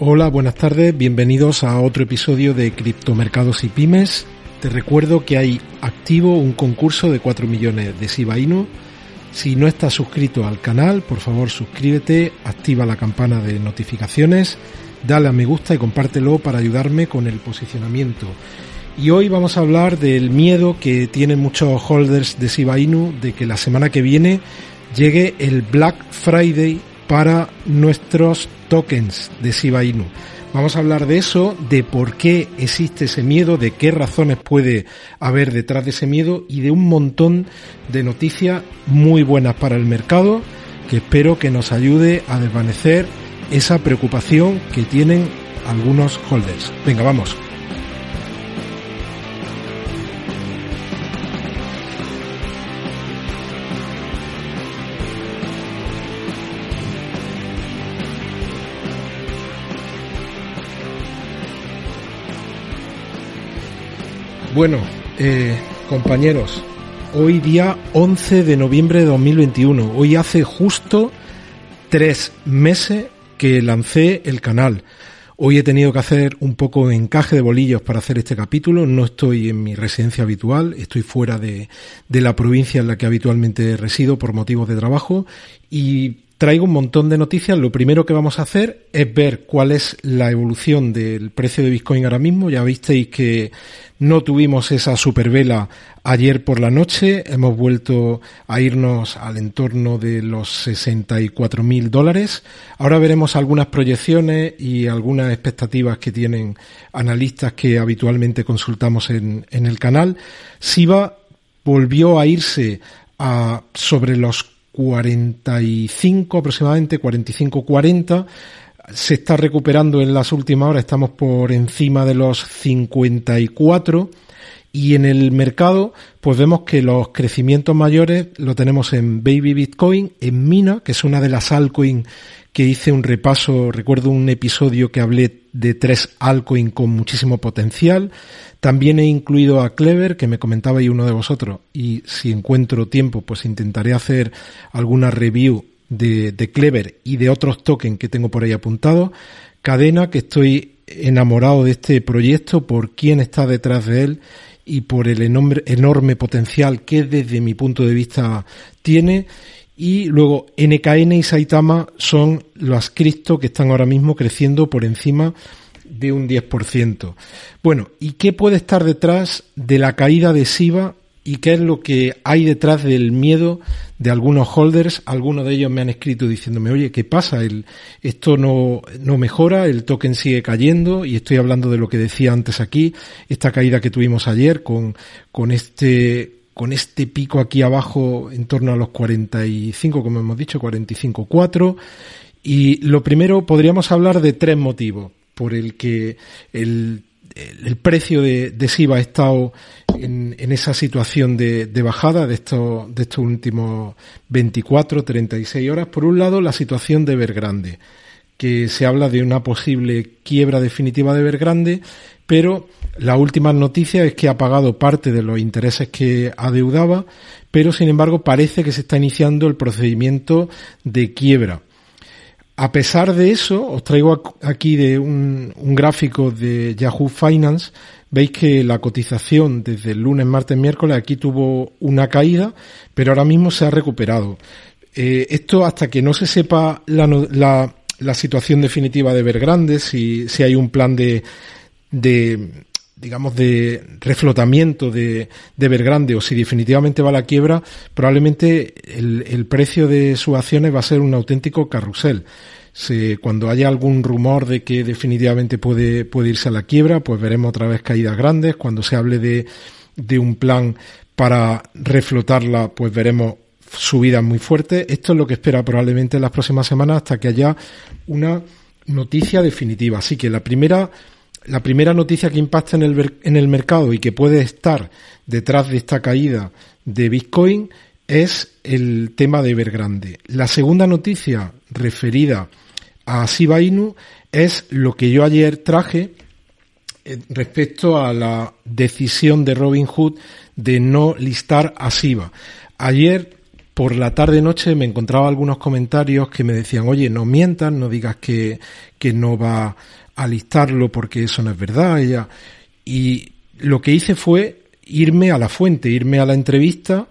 Hola, buenas tardes, bienvenidos a otro episodio de Criptomercados y Pymes. Te recuerdo que hay activo un concurso de 4 millones de Shiba Inu. Si no estás suscrito al canal, por favor suscríbete, activa la campana de notificaciones, dale a me gusta y compártelo para ayudarme con el posicionamiento. Y hoy vamos a hablar del miedo que tienen muchos holders de Shiba Inu de que la semana que viene llegue el Black Friday para nuestros tokens de Shiba Inu. Vamos a hablar de eso, de por qué existe ese miedo, de qué razones puede haber detrás de ese miedo y de un montón de noticias muy buenas para el mercado que espero que nos ayude a desvanecer esa preocupación que tienen algunos holders. Venga, vamos. Bueno, eh, compañeros, hoy día 11 de noviembre de 2021, hoy hace justo tres meses que lancé el canal. Hoy he tenido que hacer un poco encaje de bolillos para hacer este capítulo. No estoy en mi residencia habitual, estoy fuera de, de la provincia en la que habitualmente resido por motivos de trabajo y traigo un montón de noticias. Lo primero que vamos a hacer es ver cuál es la evolución del precio de Bitcoin ahora mismo. Ya visteis que no tuvimos esa supervela ayer por la noche. Hemos vuelto a irnos al entorno de los 64 mil dólares. Ahora veremos algunas proyecciones y algunas expectativas que tienen analistas que habitualmente consultamos en, en el canal. SIBA volvió a irse a sobre los 45 aproximadamente, 45-40. Se está recuperando en las últimas horas, estamos por encima de los 54 y en el mercado pues vemos que los crecimientos mayores lo tenemos en Baby Bitcoin, en Mina, que es una de las altcoins que hice un repaso, recuerdo un episodio que hablé de tres altcoins con muchísimo potencial. También he incluido a Clever, que me comentaba y uno de vosotros, y si encuentro tiempo, pues intentaré hacer alguna review de, de Clever y de otros tokens que tengo por ahí apuntados. Cadena, que estoy enamorado de este proyecto por quién está detrás de él y por el enorme, enorme potencial que desde mi punto de vista tiene y luego NKN y Saitama son las cripto que están ahora mismo creciendo por encima de un 10%. Bueno, ¿y qué puede estar detrás de la caída de SIBA y qué es lo que hay detrás del miedo de algunos holders? Algunos de ellos me han escrito diciéndome, oye, ¿qué pasa? El, esto no, no mejora, el token sigue cayendo y estoy hablando de lo que decía antes aquí, esta caída que tuvimos ayer con, con este con este pico aquí abajo en torno a los 45, como hemos dicho, 45.4. Y lo primero, podríamos hablar de tres motivos por el que el, el precio de, de, SIVA ha estado en, esa situación de, de, bajada de estos, de estos últimos 24, 36 horas. Por un lado, la situación de Evergrande, que se habla de una posible quiebra definitiva de Evergrande, pero la última noticia es que ha pagado parte de los intereses que adeudaba, pero sin embargo parece que se está iniciando el procedimiento de quiebra. A pesar de eso, os traigo aquí de un, gráfico de Yahoo Finance. Veis que la cotización desde el lunes, martes, miércoles aquí tuvo una caída, pero ahora mismo se ha recuperado. Eh, esto hasta que no se sepa la, la, la situación definitiva de Evergrande, si, si hay un plan de, de digamos, de reflotamiento de, de Vergrande o si definitivamente va a la quiebra, probablemente el, el precio de sus acciones va a ser un auténtico carrusel. Cuando haya algún rumor de que definitivamente puede, puede irse a la quiebra, pues veremos otra vez caídas grandes. Cuando se hable de, de un plan para reflotarla, pues veremos subidas muy fuertes. Esto es lo que espera probablemente en las próximas semanas hasta que haya una noticia definitiva. Así que la primera, la primera noticia que impacta en el, en el mercado y que puede estar detrás de esta caída de Bitcoin es el tema de Evergrande. La segunda noticia referida a Shiba Inu es lo que yo ayer traje eh, respecto a la decisión de Robinhood de no listar a Shiba. Ayer por la tarde noche me encontraba algunos comentarios que me decían, oye, no mientas, no digas que, que no va a listarlo porque eso no es verdad. Ella. Y lo que hice fue irme a la fuente, irme a la entrevista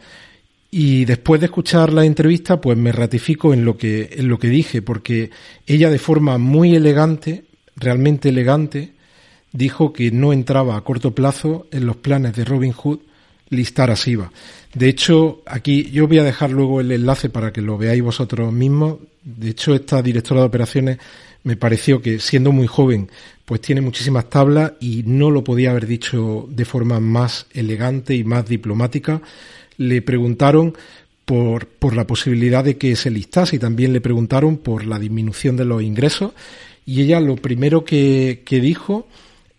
y después de escuchar la entrevista, pues me ratifico en lo que, en lo que dije, porque ella de forma muy elegante, realmente elegante, dijo que no entraba a corto plazo en los planes de Robin Hood listar a Siva. De hecho, aquí yo voy a dejar luego el enlace para que lo veáis vosotros mismos. De hecho, esta directora de operaciones me pareció que siendo muy joven, pues tiene muchísimas tablas y no lo podía haber dicho de forma más elegante y más diplomática le preguntaron por, por la posibilidad de que se listase y también le preguntaron por la disminución de los ingresos y ella lo primero que, que dijo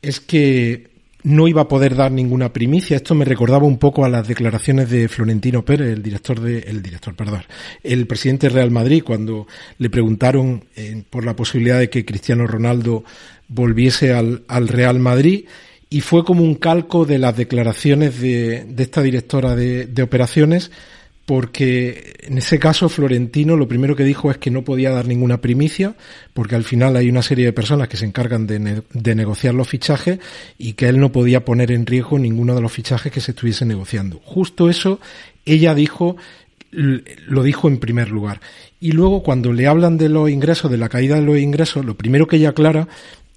es que no iba a poder dar ninguna primicia. Esto me recordaba un poco a las declaraciones de Florentino Pérez, el director de, el director, perdón, el presidente de Real Madrid, cuando le preguntaron eh, por la posibilidad de que Cristiano Ronaldo volviese al, al Real Madrid y fue como un calco de las declaraciones de, de esta directora de, operaciones, porque en ese caso Florentino lo primero que dijo es que no podía dar ninguna primicia, porque al final hay una serie de personas que se encargan de, ne de negociar los fichajes y que él no podía poner en riesgo ninguno de los fichajes que se estuviese negociando. Justo eso ella dijo lo dijo en primer lugar. Y luego cuando le hablan de los ingresos, de la caída de los ingresos, lo primero que ella aclara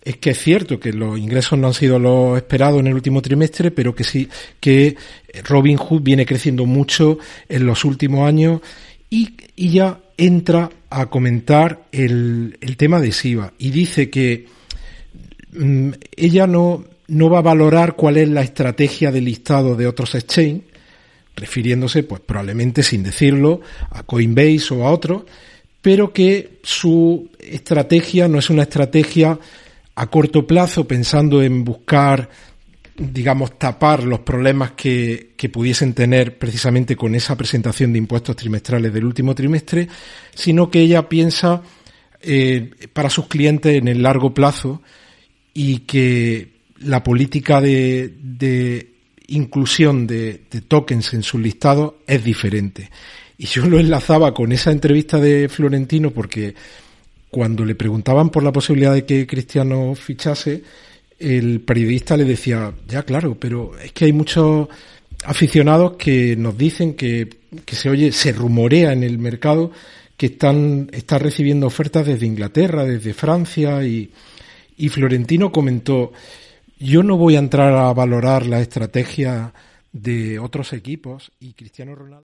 es que es cierto que los ingresos no han sido los esperados en el último trimestre, pero que sí, que Robin Hood viene creciendo mucho en los últimos años y, y ya entra a comentar el, el, tema de SIVA y dice que mm, ella no, no va a valorar cuál es la estrategia de listado de otros exchange, refiriéndose, pues probablemente sin decirlo, a Coinbase o a otros, pero que su estrategia no es una estrategia a corto plazo pensando en buscar, digamos, tapar los problemas que, que, pudiesen tener precisamente con esa presentación de impuestos trimestrales del último trimestre, sino que ella piensa eh, para sus clientes en el largo plazo y que la política de, de inclusión de, de, tokens en sus listados es diferente. Y yo lo enlazaba con esa entrevista de Florentino porque cuando le preguntaban por la posibilidad de que Cristiano fichase, el periodista le decía, ya claro, pero es que hay muchos aficionados que nos dicen que, que se oye, se rumorea en el mercado que están, están recibiendo ofertas desde Inglaterra, desde Francia y, y Florentino comentó, yo no voy a entrar a valorar la estrategia de otros equipos y Cristiano Ronaldo